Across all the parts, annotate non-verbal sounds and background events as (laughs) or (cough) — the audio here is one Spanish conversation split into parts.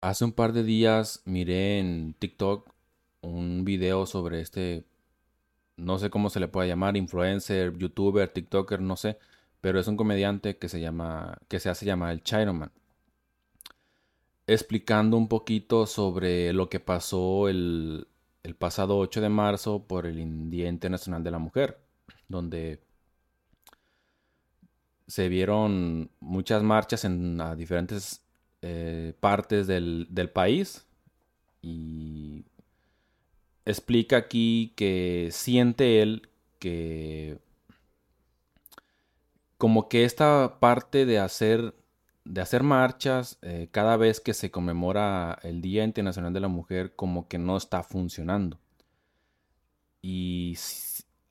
Hace un par de días miré en TikTok un video sobre este, no sé cómo se le puede llamar, influencer, youtuber, TikToker, no sé, pero es un comediante que se llama, que se hace llamar el Chiroman. Explicando un poquito sobre lo que pasó el, pasado 8 de marzo por el Día Internacional de la Mujer, donde se vieron muchas marchas en diferentes eh, partes del, país y explica aquí que siente él que como que esta parte de hacer de hacer marchas eh, cada vez que se conmemora el Día Internacional de la Mujer como que no está funcionando. Y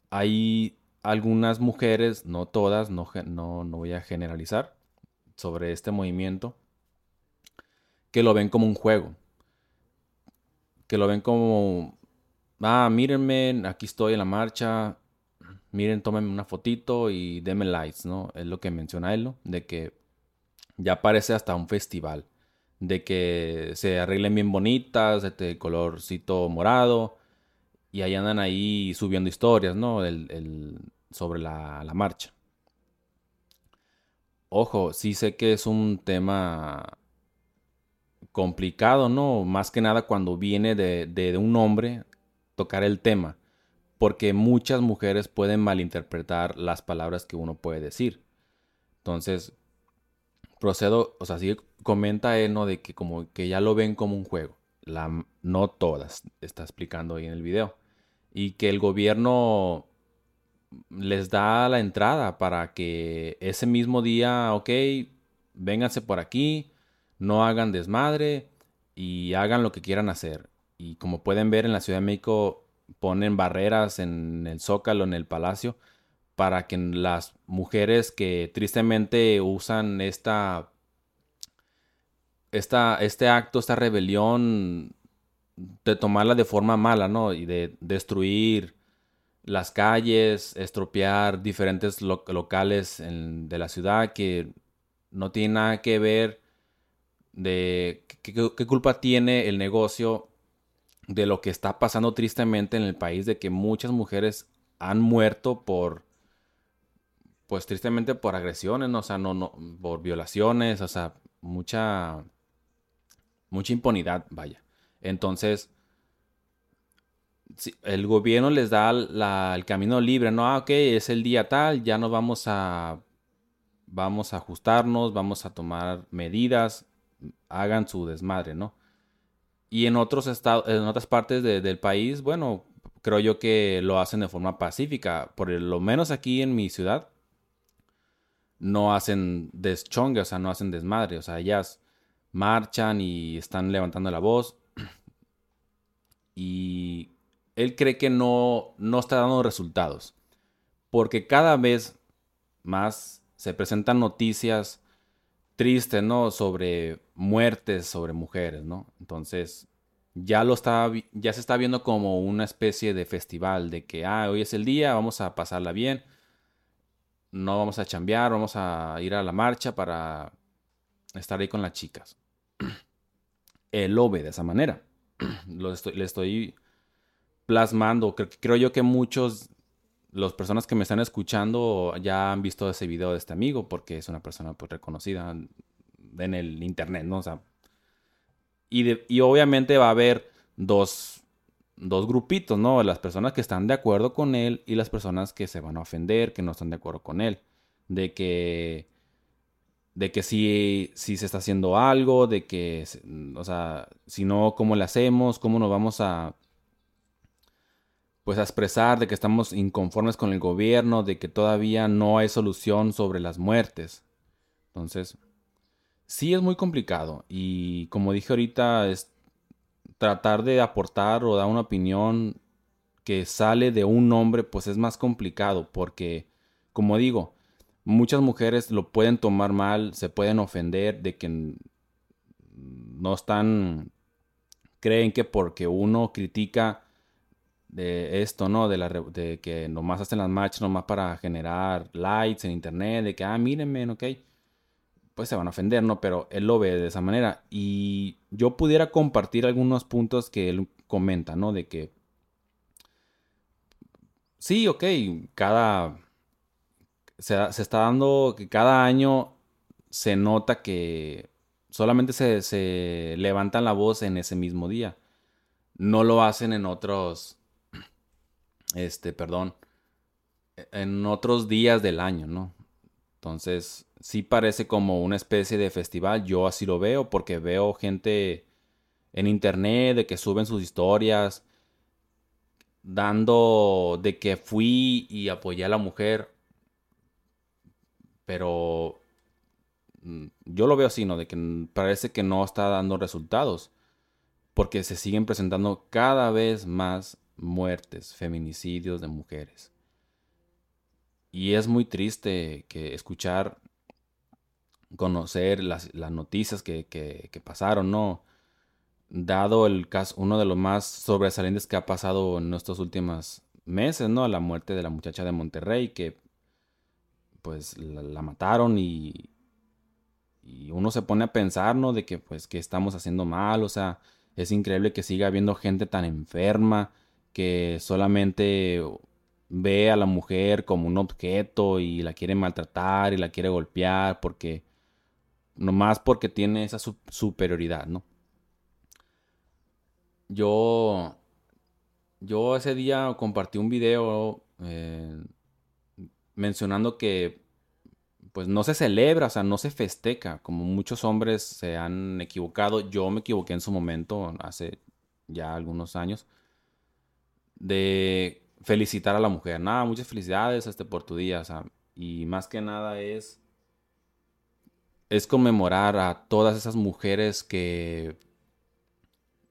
hay algunas mujeres no todas no, no, no voy a generalizar sobre este movimiento que lo ven como un juego. Que lo ven como, ah, mírenme, aquí estoy en la marcha, miren, tómenme una fotito y denme likes, ¿no? Es lo que menciona él. De que ya parece hasta un festival. De que se arreglen bien bonitas, de este colorcito morado. Y ahí andan ahí subiendo historias, ¿no? sobre la, la marcha. Ojo, sí sé que es un tema complicado, ¿no? Más que nada cuando viene de, un hombre tocar el tema, porque muchas mujeres pueden malinterpretar las palabras que uno puede decir. Entonces, procedo, o sea, sí comenta él, ¿no? De que como que ya lo ven como un juego. La, no todas, está explicando ahí en el video. Y que el gobierno les da la entrada para que ese mismo día, ok, vénganse por aquí, no hagan desmadre y hagan lo que quieran hacer. Y como pueden ver en la Ciudad de México ponen barreras en el zócalo, en el palacio, para que las mujeres que tristemente usan esta, esta, este acto, esta rebelión, de tomarla de forma mala, ¿no? Y de destruir las calles, estropear diferentes locales de la ciudad que no tienen nada que ver de qué, culpa tiene el negocio de lo que está pasando tristemente en el país, de que muchas mujeres han muerto por, pues tristemente por agresiones, ¿no? o sea, no, no, por violaciones, o sea, mucha, mucha impunidad, vaya. Entonces, el gobierno les da el camino libre, ¿no? Ah, ok, es el día tal, ya no vamos a, vamos a ajustarnos, vamos a tomar medidas, hagan su desmadre, ¿no? Y en otros estados, en otras partes del país, bueno, creo yo que lo hacen de forma pacífica. Por lo menos aquí en mi ciudad, no hacen deschongue, o sea, no hacen desmadre. O sea, ellas marchan y están levantando la voz. Y él cree que no, no está dando resultados. Porque cada vez más se presentan noticias triste, ¿no? Sobre muertes, sobre mujeres, ¿no? Entonces, ya lo está, ya se está viendo como una especie de festival, de que, ah, hoy es el día, vamos a pasarla bien, no vamos a chambear, vamos a ir a la marcha para estar ahí con las chicas. (clears throat) Él lo ve de esa manera. (clears throat) Lo le estoy plasmando. creo yo que muchos las personas que me están escuchando ya han visto ese video de este amigo porque es una persona pues reconocida en el internet, ¿no? O sea, y, y obviamente va a haber dos, dos grupitos, ¿no? Las personas que están de acuerdo con él y las personas que se van a ofender, que no están de acuerdo con él. De que, de que si, si se está haciendo algo, de que, o sea, si no, ¿cómo le hacemos? ¿Cómo nos vamos a pues a expresar de que estamos inconformes con el gobierno, de que todavía no hay solución sobre las muertes. Entonces, sí es muy complicado y como dije ahorita, es tratar de aportar o dar una opinión que sale de un hombre, pues es más complicado porque, como digo, muchas mujeres lo pueden tomar mal, se pueden ofender de que no están, creen que porque uno critica de esto, ¿no? De, la, de que nomás hacen las marchas nomás para generar likes en internet, de que, ah, mírenme, ok. pues se van a ofender, ¿no? Pero él lo ve de esa manera. Y yo pudiera compartir algunos puntos que él comenta, ¿no? De que, sí, ok, cada, se, se está dando que cada año se nota que solamente se, se levantan la voz en ese mismo día. No lo hacen en otros, este, perdón, en otros días del año, ¿no? Entonces, sí parece como una especie de festival. Yo así lo veo porque veo gente en internet de que suben sus historias dando de que fui y apoyé a la mujer. Pero mm, yo lo veo así, ¿no? De que parece que no está dando resultados. Porque se siguen presentando cada vez más muertes, feminicidios de mujeres. Y es muy triste que escuchar conocer las, noticias que, que, pasaron, ¿no? Dado el caso, uno de los más sobresalientes que ha pasado en estos últimos meses, ¿no? La muerte de la muchacha de Monterrey, que pues la, mataron y, y uno se pone a pensar, ¿no? De que pues que estamos haciendo mal, o sea, es increíble que siga habiendo gente tan enferma que solamente ve a la mujer como un objeto y la quiere maltratar y la quiere golpear porque nomás porque tiene esa superioridad, ¿no? Yo, yo ese día compartí un video eh, mencionando que pues no se celebra, o sea, no se festeja, como muchos hombres se han equivocado, yo me equivoqué en su momento, hace ya algunos años, de felicitar a la mujer, nada, muchas felicidades este, por tu día, y más que nada es es conmemorar a todas esas mujeres que,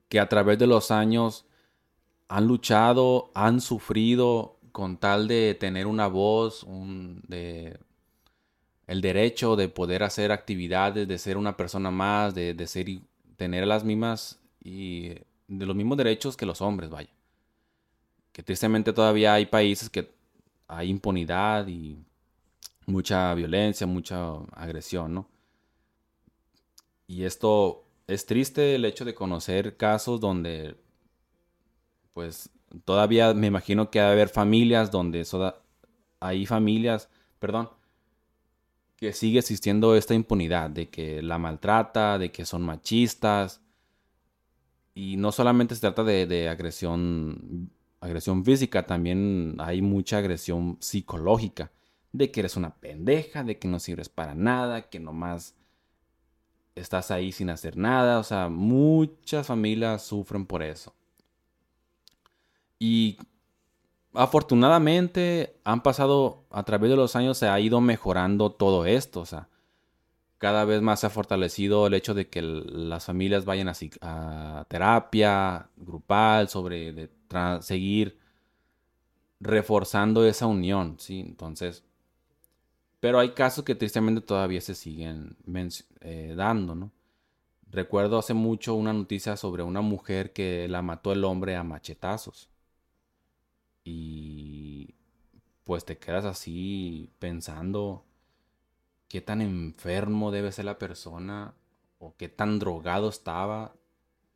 que a través de los años han luchado, han sufrido con tal de tener una voz, un, de, el derecho de poder hacer actividades, de ser una persona más, de, de ser tener las mismas y de los mismos derechos que los hombres, vaya. Que tristemente todavía hay países que hay impunidad y mucha violencia, mucha agresión, ¿no? Y esto es triste el hecho de conocer casos donde, pues, todavía me imagino que va a haber familias donde hay familias, perdón, que sigue existiendo esta impunidad de que la maltrata, de que son machistas. Y no solamente se trata de, de agresión, agresión física, también hay mucha agresión psicológica. De que eres una pendeja, de que no sirves para nada, que nomás estás ahí sin hacer nada. O sea, muchas familias sufren por eso. Y afortunadamente han pasado, a través de los años se ha ido mejorando todo esto. O sea, cada vez más se ha fortalecido el hecho de que las familias vayan a, terapia grupal, sobre seguir reforzando esa unión, ¿sí? Entonces, pero hay casos que tristemente todavía se siguen eh, dando, ¿no? Recuerdo hace mucho una noticia sobre una mujer que la mató el hombre a machetazos. Y pues te quedas así pensando qué tan enfermo debe ser la persona o qué tan drogado estaba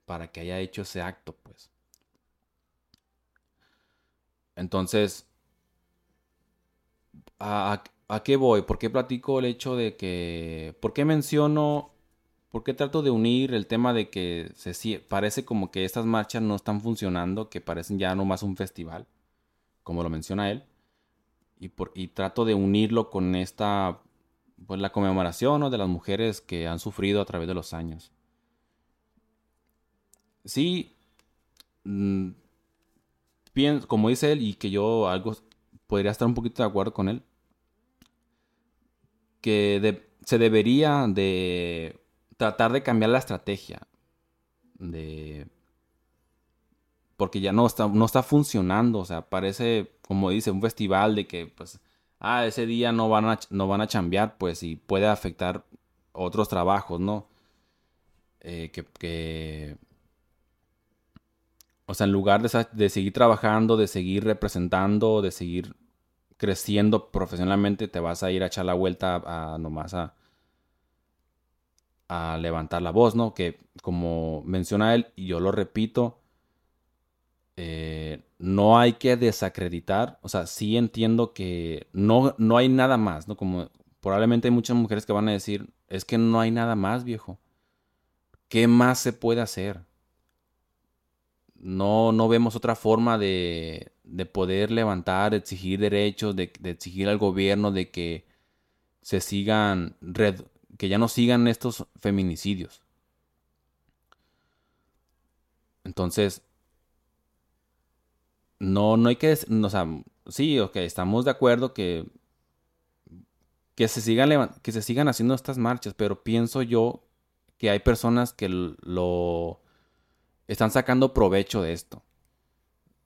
para que haya hecho ese acto, pues. Entonces, a, ¿A qué voy? ¿Por qué platico el hecho de que... ¿Por qué menciono... ¿Por qué trato de unir el tema de que se, parece como que estas marchas no están funcionando, que parecen ya nomás un festival, como lo menciona él? Y, por, y trato de unirlo con esta, pues la conmemoración de las mujeres que han sufrido a través de los años. Sí, mm, como dice él, y que yo algo podría estar un poquito de acuerdo con él, que se debería de tratar de cambiar la estrategia. De, porque ya no está, no está funcionando. O sea, parece, como dice, un festival de que, pues, ah, ese día no van a, no van a pues, y puede afectar otros trabajos, ¿no? Eh, que, o sea, en lugar de, seguir trabajando, de seguir representando, de seguir creciendo profesionalmente, te vas a ir a echar la vuelta a, nomás a, a levantar la voz, ¿no? Que como menciona él, y yo lo repito, eh, no hay que desacreditar, o sea, sí entiendo que no, no hay nada más, ¿no? Como probablemente hay muchas mujeres que van a decir, es que no hay nada más, viejo. ¿Qué más se puede hacer? No, no vemos otra forma de, de poder levantar, exigir derechos, de, exigir al gobierno de que se sigan, que ya no sigan estos feminicidios. Entonces, no, no hay que, o sea, sí, ok, estamos de acuerdo que, que, se sigan, que se sigan haciendo estas marchas, pero pienso yo que hay personas que lo están sacando provecho de esto.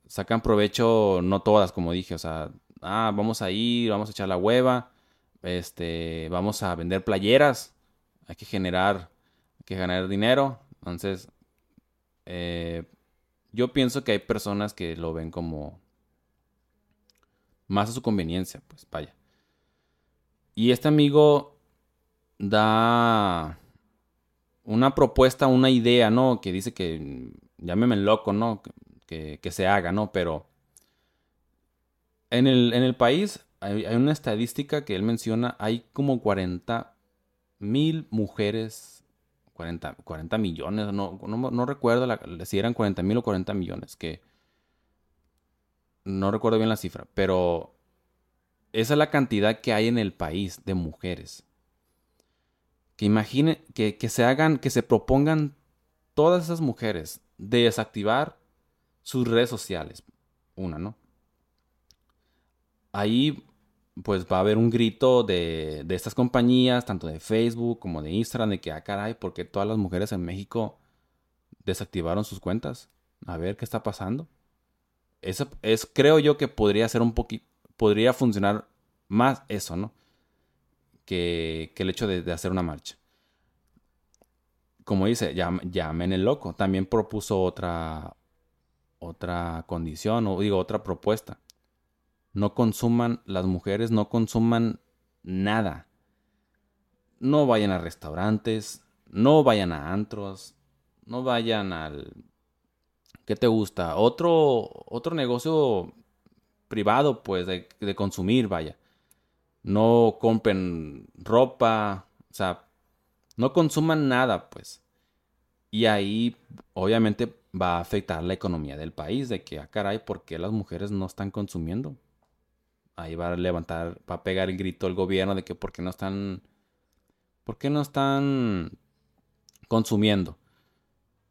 Sacan provecho, no todas, como dije, o sea, ah, vamos a ir, vamos a echar la hueva, este, vamos a vender playeras, hay que generar, hay que ganar dinero, entonces, eh, yo pienso que hay personas que lo ven como más a su conveniencia, pues vaya. Y este amigo da una propuesta, una idea, ¿no? Que dice que llámeme loco, ¿no? Que, se haga, ¿no? Pero en el, en el país hay, una estadística que él menciona, hay como 40 mil mujeres 40, 40 millones, no, no, recuerdo si eran 40 mil o 40 millones, que no recuerdo bien la cifra, pero esa es la cantidad que hay en el país de mujeres. Que imaginen, que, que se hagan, que se propongan todas esas mujeres de desactivar sus redes sociales. Una, ¿no? Ahí pues va a haber un grito de, estas compañías, tanto de Facebook como de Instagram, de que, ah, caray, ¿por qué todas las mujeres en México desactivaron sus cuentas? A ver qué está pasando. Eso es, creo yo que podría ser un poquito, podría funcionar más eso, ¿no? Que, el hecho de, hacer una marcha. Como dice, llamen el loco. También propuso otra, otra condición, o digo, otra propuesta no consuman, las mujeres no consuman nada. No vayan a restaurantes, no vayan a antros, no vayan al... ¿Qué te gusta? Otro, otro negocio privado, pues, de consumir, vaya. No compren ropa, o sea, no consuman nada, pues. Y ahí, obviamente, va a afectar la economía del país, de que, ah, caray, ¿por qué las mujeres no están consumiendo? ahí va a levantar, va a pegar el grito el gobierno de que por qué no están, por qué no están consumiendo.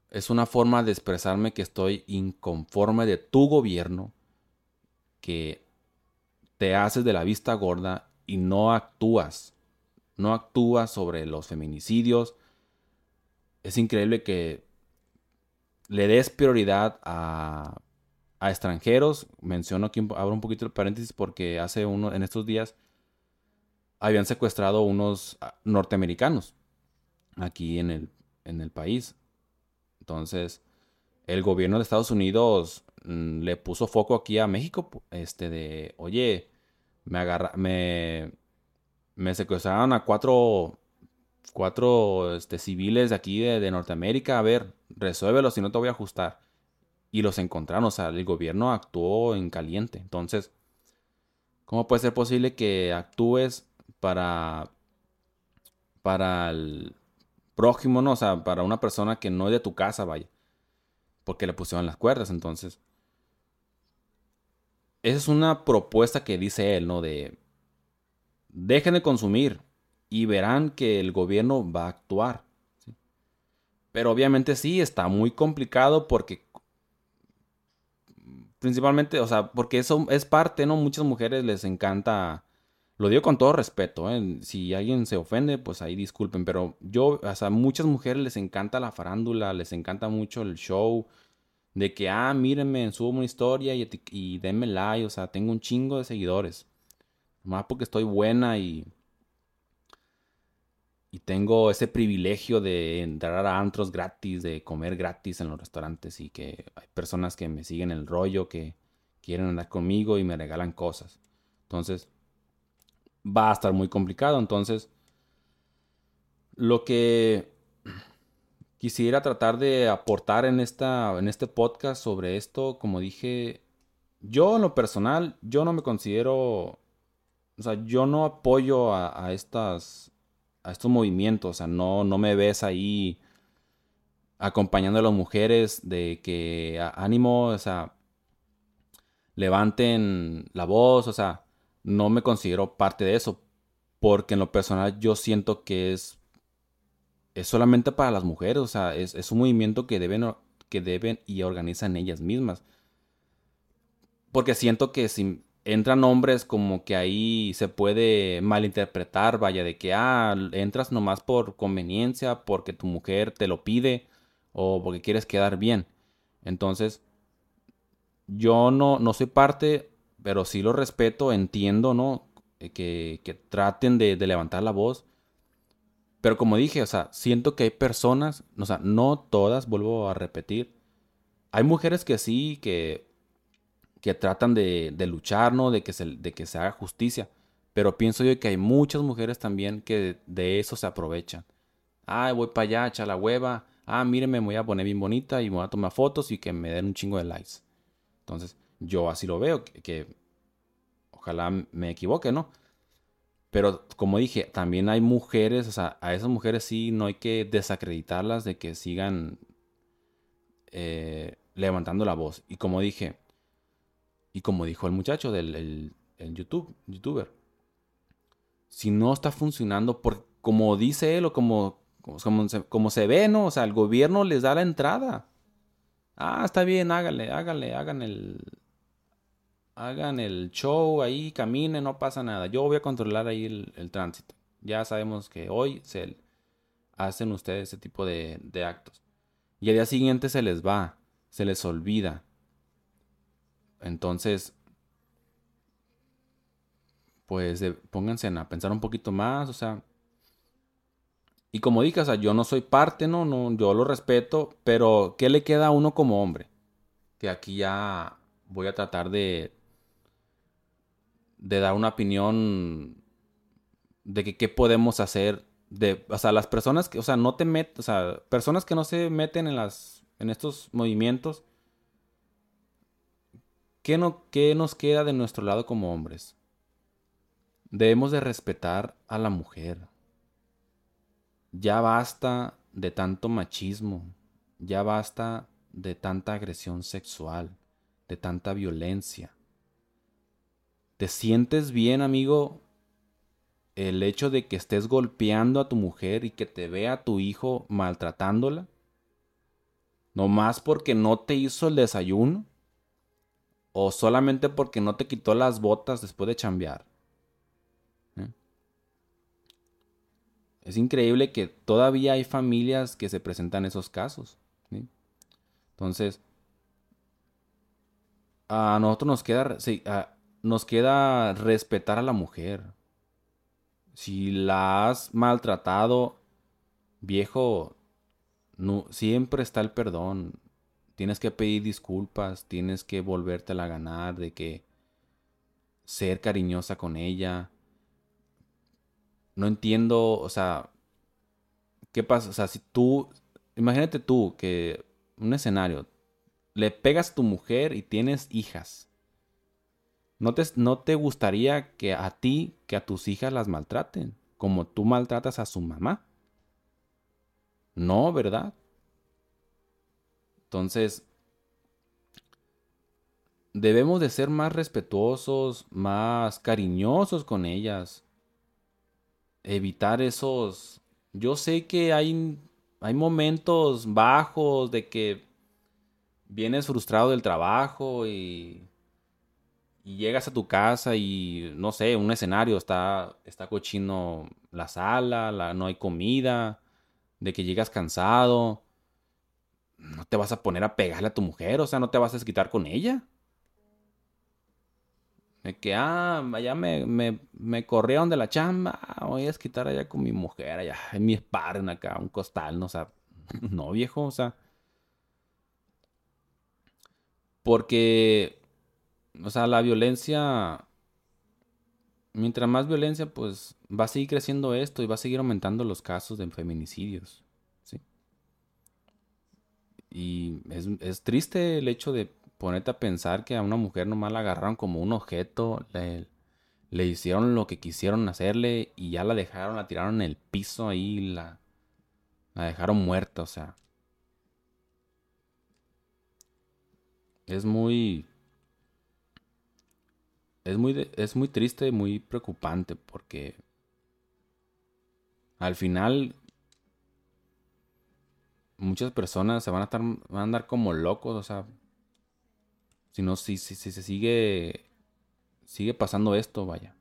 Es una forma de expresarme que estoy inconforme de tu gobierno, que te haces de la vista gorda y no actúas, no actúas sobre los feminicidios. Es increíble que le des prioridad a a extranjeros. Menciono aquí, abro un poquito el paréntesis porque hace uno, en estos días, habían secuestrado unos ah, norteamericanos aquí en el, en el país. Entonces, el gobierno de Estados Unidos mm, le puso foco aquí a México, este de, oye, me agarra, me, secuestraron a cuatro, cuatro este, civiles de aquí de, Norteamérica, a ver, resuélvelo si no te voy a ajustar y los encontraron. O sea, el gobierno actuó en caliente. Entonces, ¿cómo puede ser posible que actúes para, para el prójimo? O sea, para una persona que no es de tu casa, vaya. Porque le pusieron las cuerdas. Entonces, esa es una propuesta que dice él, ¿no? De, dejen de consumir y verán que el gobierno va a actuar. Pero obviamente sí, está muy complicado porque principalmente, o sea, porque eso es parte, ¿no? Muchas mujeres les encanta, lo digo con todo respeto, ¿eh? Si alguien se ofende, pues ahí disculpen, pero yo, o sea, muchas mujeres les encanta la farándula, les encanta mucho el show, de que, ah, mírenme, subo una historia y, y denme like, o sea, tengo un chingo de seguidores. Más porque estoy buena y y tengo ese privilegio de entrar a antros gratis, de comer gratis en los restaurantes y que hay personas que me siguen el rollo, que quieren andar conmigo y me regalan cosas. Entonces, va a estar muy complicado. Entonces, lo que quisiera tratar de aportar en, esta, en este podcast sobre esto. Como dije, yo en lo personal, yo no me considero, o sea, yo no apoyo a, estas, a estos movimientos, o sea, no, no me ves ahí acompañando a las mujeres de que ánimo, o sea, levanten la voz, o sea, no me considero parte de eso, porque en lo personal yo siento que es, es solamente para las mujeres, o sea, es, un movimiento que deben, que deben y organizan ellas mismas. Porque siento que si entran hombres como que ahí se puede malinterpretar, vaya, de que, ah, entras nomás por conveniencia, porque tu mujer te lo pide o porque quieres quedar bien. Entonces, yo no, no soy parte, pero sí lo respeto, entiendo, ¿no? Eh, que, que traten de, de, levantar la voz. Pero como dije, o sea, siento que hay personas, o sea, no todas, vuelvo a repetir. Hay mujeres que sí, que, que tratan de, de luchar, ¿no? De que, se, de que se haga justicia. Pero pienso yo que hay muchas mujeres también que de eso se aprovechan. Ay, voy para allá, echa la hueva. Ah, mírenme, me voy a poner bien bonita y me voy a tomar fotos y que me den un chingo de likes. Entonces, yo así lo veo, que, ojalá me equivoque, ¿no? Pero como dije, también hay mujeres, o sea, a esas mujeres sí no hay que desacreditarlas de que sigan eh, levantando la voz. Y como dije, y como dijo el muchacho del YouTube, youtuber, si no está funcionando, por, como dice él o como, como, como se ve, ¿no? O sea, el gobierno les da la entrada. Ah, está bien, háganle, háganle, hagan el. Hagan el show ahí, caminen, no pasa nada. Yo voy a controlar ahí el, tránsito. Ya sabemos que hoy se hacen ustedes ese tipo de, de actos. Y al día siguiente se les va, se les olvida. Entonces, pues pónganse a pensar un poquito más, o sea, y como dije, yo no soy parte, ¿no? no yo lo respeto, pero ¿qué le queda a uno como hombre? Que aquí ya voy a tratar de, de dar una opinión de que qué podemos hacer de, o sea, las personas que, o sea, no te o sea, personas que no se meten en las, en estos movimientos, ¿qué, no, ¿qué nos queda de nuestro lado como hombres? Debemos de respetar a la mujer. Ya basta de tanto machismo, ya basta de tanta agresión sexual, de tanta violencia. ¿Te sientes bien, amigo, el hecho de que estés golpeando a tu mujer y que te vea tu hijo maltratándola? ¿No más porque no te hizo el desayuno? ¿O solamente porque no te quitó las botas después de chambear? Es increíble que todavía hay familias que se presentan esos casos. Entonces, a nosotros nos queda, nos queda respetar a la mujer. Si la has maltratado, viejo, no, siempre está el perdón. Tienes que pedir disculpas, tienes que volvértela a ganar, de que ser cariñosa con ella no entiendo, o sea, ¿qué pasa? O sea, si tú, imagínate tú que un escenario, le pegas a tu mujer y tienes hijas. ¿No te, ¿No te gustaría que a ti, que a tus hijas las maltraten, como tú maltratas a su mamá? No, ¿verdad? Entonces, debemos de ser más respetuosos, más cariñosos con ellas evitar esos... Yo sé que hay, hay momentos bajos de que vienes frustrado del trabajo y, y llegas a tu casa y no sé, un escenario está, está cochino la sala, la, no hay comida, de que llegas cansado. No te vas a poner a pegarle a tu mujer, o sea, no te vas a desquitar con ella. De que, ah, allá me, me, me corrieron de la chamba, voy a quitar allá con mi mujer, allá en mi sparring acá, un costal, no, o sea, (laughs) no viejo, o sea. Porque, o sea, la violencia, mientras más violencia, pues va a seguir creciendo esto y va a seguir aumentando los casos de feminicidios, ¿sí? Y es, triste el hecho de ponerte a pensar que a una mujer nomás la agarraron como un objeto, le, le hicieron lo que quisieron hacerle y ya la dejaron, la tiraron en el piso ahí, la, la dejaron muerta, o sea. Es muy... Es muy, es muy triste, muy preocupante porque al final muchas personas se van a estar a andar como locos, o sea, si no si, si, si se sigue sigue pasando esto, vaya.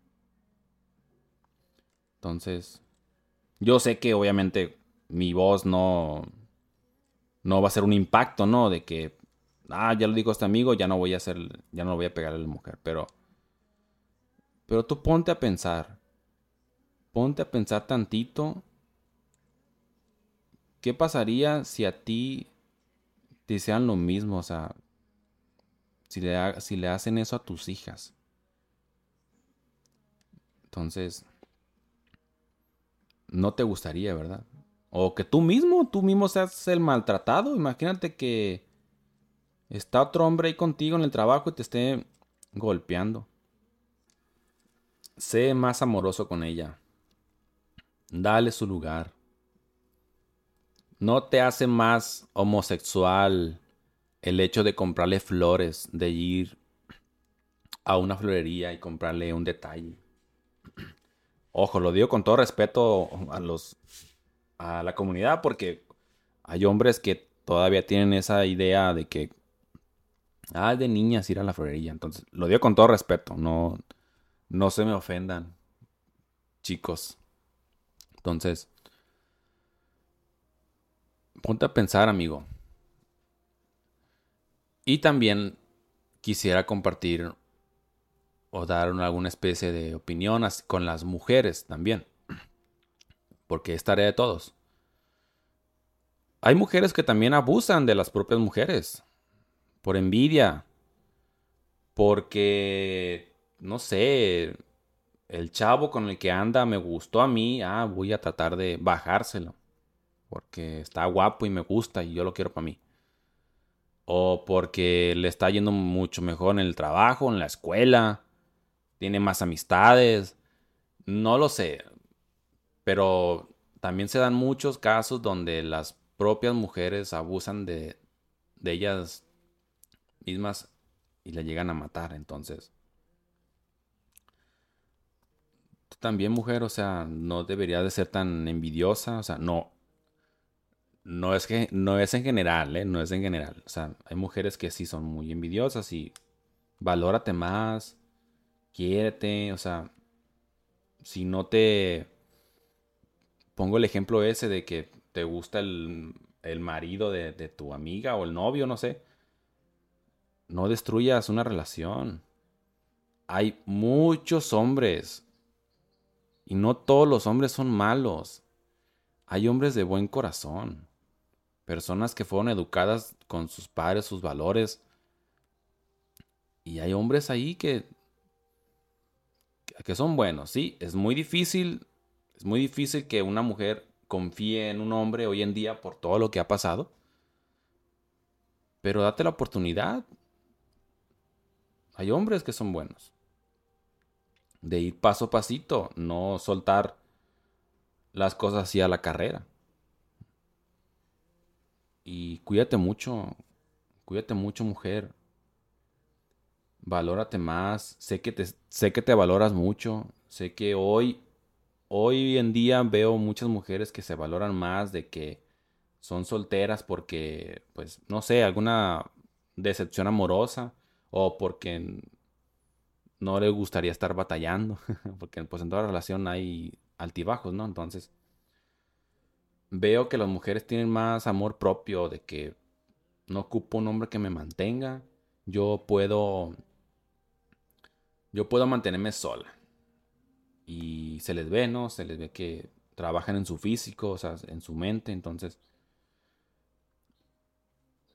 Entonces, yo sé que obviamente mi voz no no va a ser un impacto, ¿no? De que ah, ya lo digo a este amigo, ya no voy a hacer ya no voy a pegar a la mujer, pero pero tú ponte a pensar. Ponte a pensar tantito ¿Qué pasaría si a ti te hicieran lo mismo? O sea, si le, si le hacen eso a tus hijas. Entonces, no te gustaría, ¿verdad? O que tú mismo, tú mismo seas el maltratado. Imagínate que está otro hombre ahí contigo en el trabajo y te esté golpeando. Sé más amoroso con ella. Dale su lugar no te hace más homosexual el hecho de comprarle flores, de ir a una florería y comprarle un detalle. Ojo, lo digo con todo respeto a los a la comunidad porque hay hombres que todavía tienen esa idea de que ah, de niñas ir a la florería. Entonces, lo digo con todo respeto, no no se me ofendan, chicos. Entonces, ponte a pensar, amigo. Y también quisiera compartir o dar alguna especie de opinión con las mujeres también. Porque es tarea de todos. Hay mujeres que también abusan de las propias mujeres. Por envidia. Porque, no sé, el chavo con el que anda me gustó a mí. Ah, voy a tratar de bajárselo porque está guapo y me gusta y yo lo quiero para mí. O porque le está yendo mucho mejor en el trabajo, en la escuela, tiene más amistades, no lo sé. Pero también se dan muchos casos donde las propias mujeres abusan de, de ellas mismas y le llegan a matar. Entonces, tú también mujer, o sea, no deberías de ser tan envidiosa, o sea, no, no es que no es en general, ¿eh? No es en general. O sea, hay mujeres que sí son muy envidiosas y valórate más, quiérete, o sea, si no te pongo el ejemplo ese de que te gusta el, el marido de, de tu amiga o el novio, no sé, no destruyas una relación. Hay muchos hombres y no todos los hombres son malos. Hay hombres de buen corazón personas que fueron educadas con sus padres, sus valores. Y hay hombres ahí que, que son buenos, sí, es muy difícil, es muy difícil que una mujer confíe en un hombre hoy en día por todo lo que ha pasado. Pero date la oportunidad. Hay hombres que son buenos. De ir paso a pasito, no soltar las cosas así a la carrera. Y cuídate mucho, cuídate mucho mujer. Valórate más, sé que te, sé que te valoras mucho, sé que hoy, hoy en día veo muchas mujeres que se valoran más de que son solteras porque, pues, no sé, alguna decepción amorosa o porque no le gustaría estar batallando, (laughs) porque pues en toda relación hay altibajos, ¿no? Entonces, veo que las mujeres tienen más amor propio, de que no ocupo un hombre que me mantenga, yo puedo, yo puedo mantenerme sola. Y se les ve, ¿no? Se les ve que trabajan en su físico, o sea, en su mente, entonces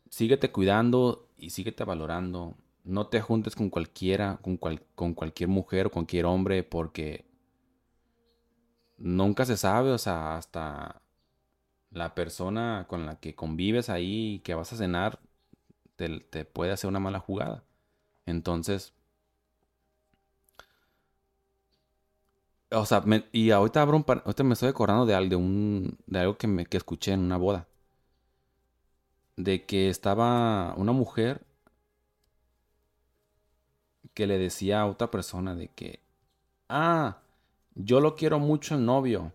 síguete cuidando y síguete valorando. No te juntes con cualquiera, con, con cualquier mujer o cualquier hombre, porque nunca se sabe, o sea, hasta la persona con la que convives ahí, que vas a cenar, te, puede hacer una mala jugada. Entonces, o sea, y ahorita abro un ahorita me estoy acordando de, de, un, de algo que, me, que escuché en una boda. De que estaba una mujer que le decía a otra persona de que, ah, yo lo quiero mucho el novio,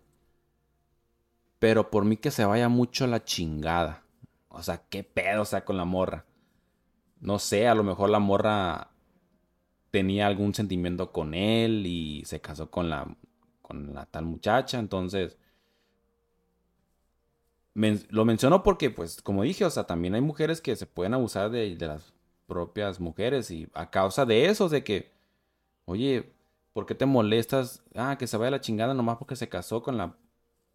pero por mí que se vaya mucho la chingada. O sea, qué pedo, o sea, con la morra. No sé, a lo mejor la morra tenía algún sentimiento con él y se casó con la, con la tal muchacha. Entonces, lo menciono porque, pues, como dije, o sea, también hay mujeres que se pueden abusar de, las propias mujeres y a causa de eso, de que, oye, ¿por qué te molestas? Ah, que se vaya la chingada nomás porque se casó con la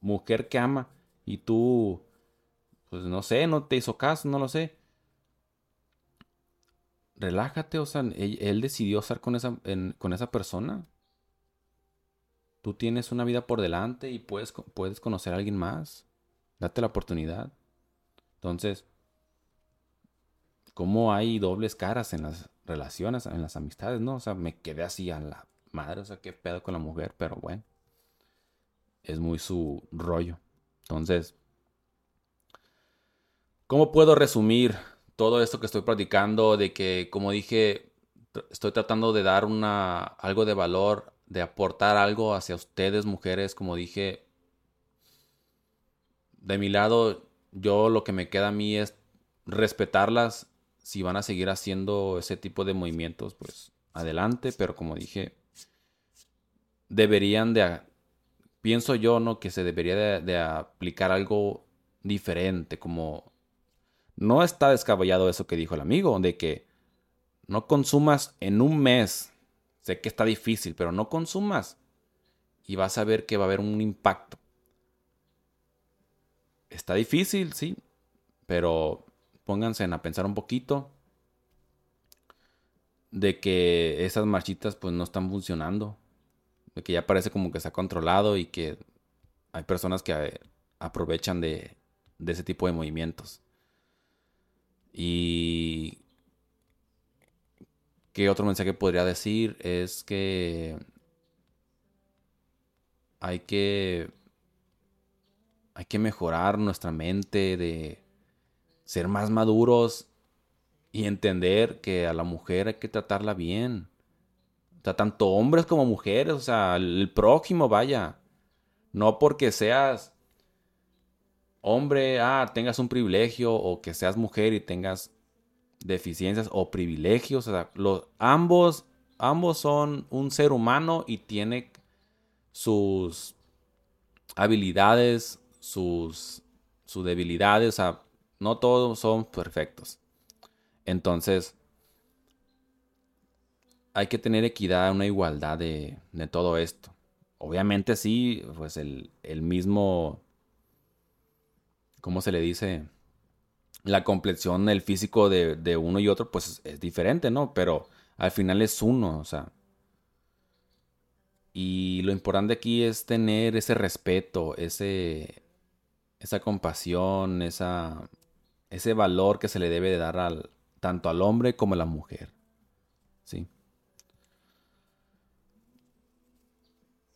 mujer que ama y tú, pues, no sé, no te hizo caso, no lo sé relájate, o sea, él, decidió estar con esa, con esa persona. Tú tienes una vida por delante y puedes, puedes conocer a alguien más. Date la oportunidad. Entonces, ¿cómo hay dobles caras en las relaciones, en las amistades? No, o sea, me quedé así a la madre, o sea, qué pedo con la mujer, pero bueno, es muy su rollo. Entonces, ¿cómo puedo resumir todo esto que estoy practicando, de que, como dije, estoy tratando de dar una, algo de valor, de aportar algo hacia ustedes, mujeres, como dije, de mi lado, yo lo que me queda a mí es respetarlas. Si van a seguir haciendo ese tipo de movimientos, pues adelante, pero como dije, deberían de, pienso yo, ¿no? Que se debería de, de aplicar algo diferente, como no está descabellado eso que dijo el amigo, de que no consumas en un mes. Sé que está difícil, pero no consumas y vas a ver que va a haber un impacto. Está difícil, sí, pero pónganse a pensar un poquito de que esas marchitas pues no están funcionando, de que ya parece como que ha controlado y que hay personas que aprovechan de, ese tipo de movimientos. Y qué otro mensaje podría decir es que hay que hay que mejorar nuestra mente de ser más maduros y entender que a la mujer hay que tratarla bien. O sea, tanto hombres como mujeres, o sea, el prójimo, vaya. No porque seas hombre, ah, tengas un privilegio o que seas mujer y tengas deficiencias o privilegios. O sea, los, ambos, ambos son un ser humano y tiene sus habilidades, sus, sus debilidades. O sea, no todos son perfectos. Entonces, hay que tener equidad, una igualdad de, de todo esto. Obviamente sí, pues el, el mismo ¿cómo se le dice? La complexión, el físico de, uno y otro, pues es diferente, ¿no? Pero al final es uno, o sea. Y lo importante aquí es tener ese respeto, ese, esa compasión, esa, ese valor que se le debe de dar al, tanto al hombre como a la mujer. ¿Sí?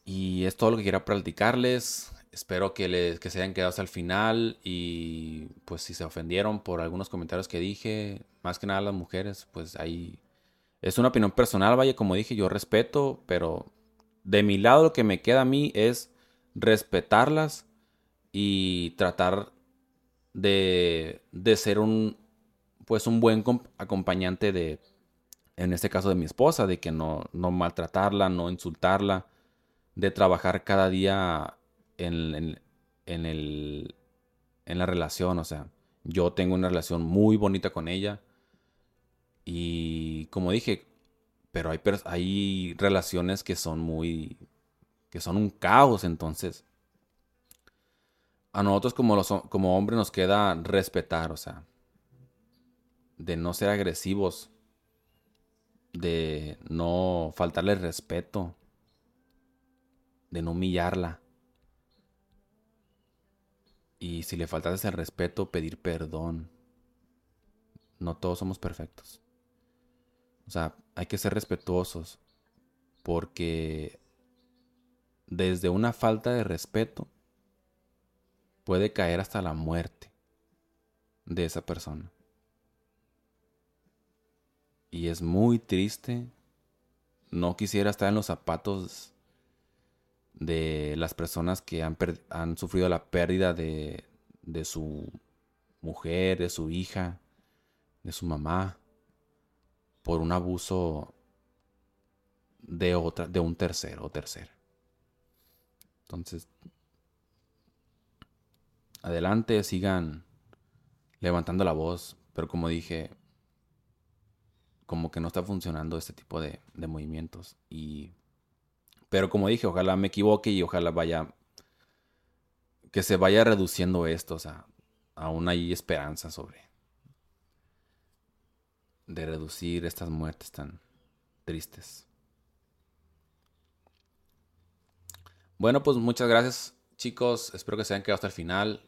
Y es todo lo que quiero platicarles. Espero que, les, que se hayan quedado hasta el final y pues si se ofendieron por algunos comentarios que dije, más que nada las mujeres, pues ahí es una opinión personal, vaya, como dije, yo respeto, pero de mi lado lo que me queda a mí es respetarlas y tratar de, de ser un, pues un buen acompañante de, en este caso de mi esposa, de que no, no maltratarla, no insultarla, de trabajar cada día en, el, en la relación, o sea, yo tengo una relación muy bonita con ella y como dije, pero hay, hay relaciones que son muy, que son un caos, entonces a nosotros como, los, como hombres nos queda respetar, o sea, de no ser agresivos, de no faltarle respeto, de no humillarla Y si le faltas el respeto, pedir perdón. No todos somos perfectos. O sea, hay que ser respetuosos. Porque desde una falta de respeto puede caer hasta la muerte de esa persona. Y es muy triste. No quisiera estar en los zapatos de las personas que han, han sufrido la pérdida de, de su mujer, de su hija, de su mamá, por un abuso de otra, de un tercero o tercera. Entonces, adelante, sigan levantando la voz, pero como dije, como que no está funcionando este tipo de, movimientos y pero como dije, ojalá me equivoque y ojalá vaya. que se vaya reduciendo esto. O sea, aún hay esperanza sobre. de reducir estas muertes tan tristes. Bueno, pues muchas gracias, chicos. Espero que se hayan quedado hasta el final.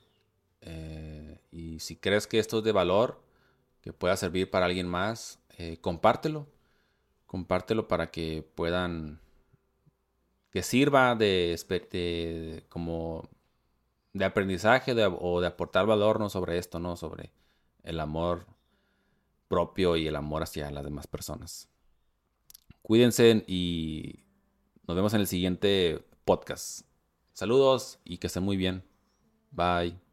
Eh, y si crees que esto es de valor, que pueda servir para alguien más, eh, compártelo. Compártelo para que puedan que sirva de, como de aprendizaje o de aportar valor ¿no? sobre esto, ¿no? Sobre el amor propio y el amor hacia las demás personas. Cuídense y nos vemos en el siguiente podcast. Saludos y que estén muy bien. Bye.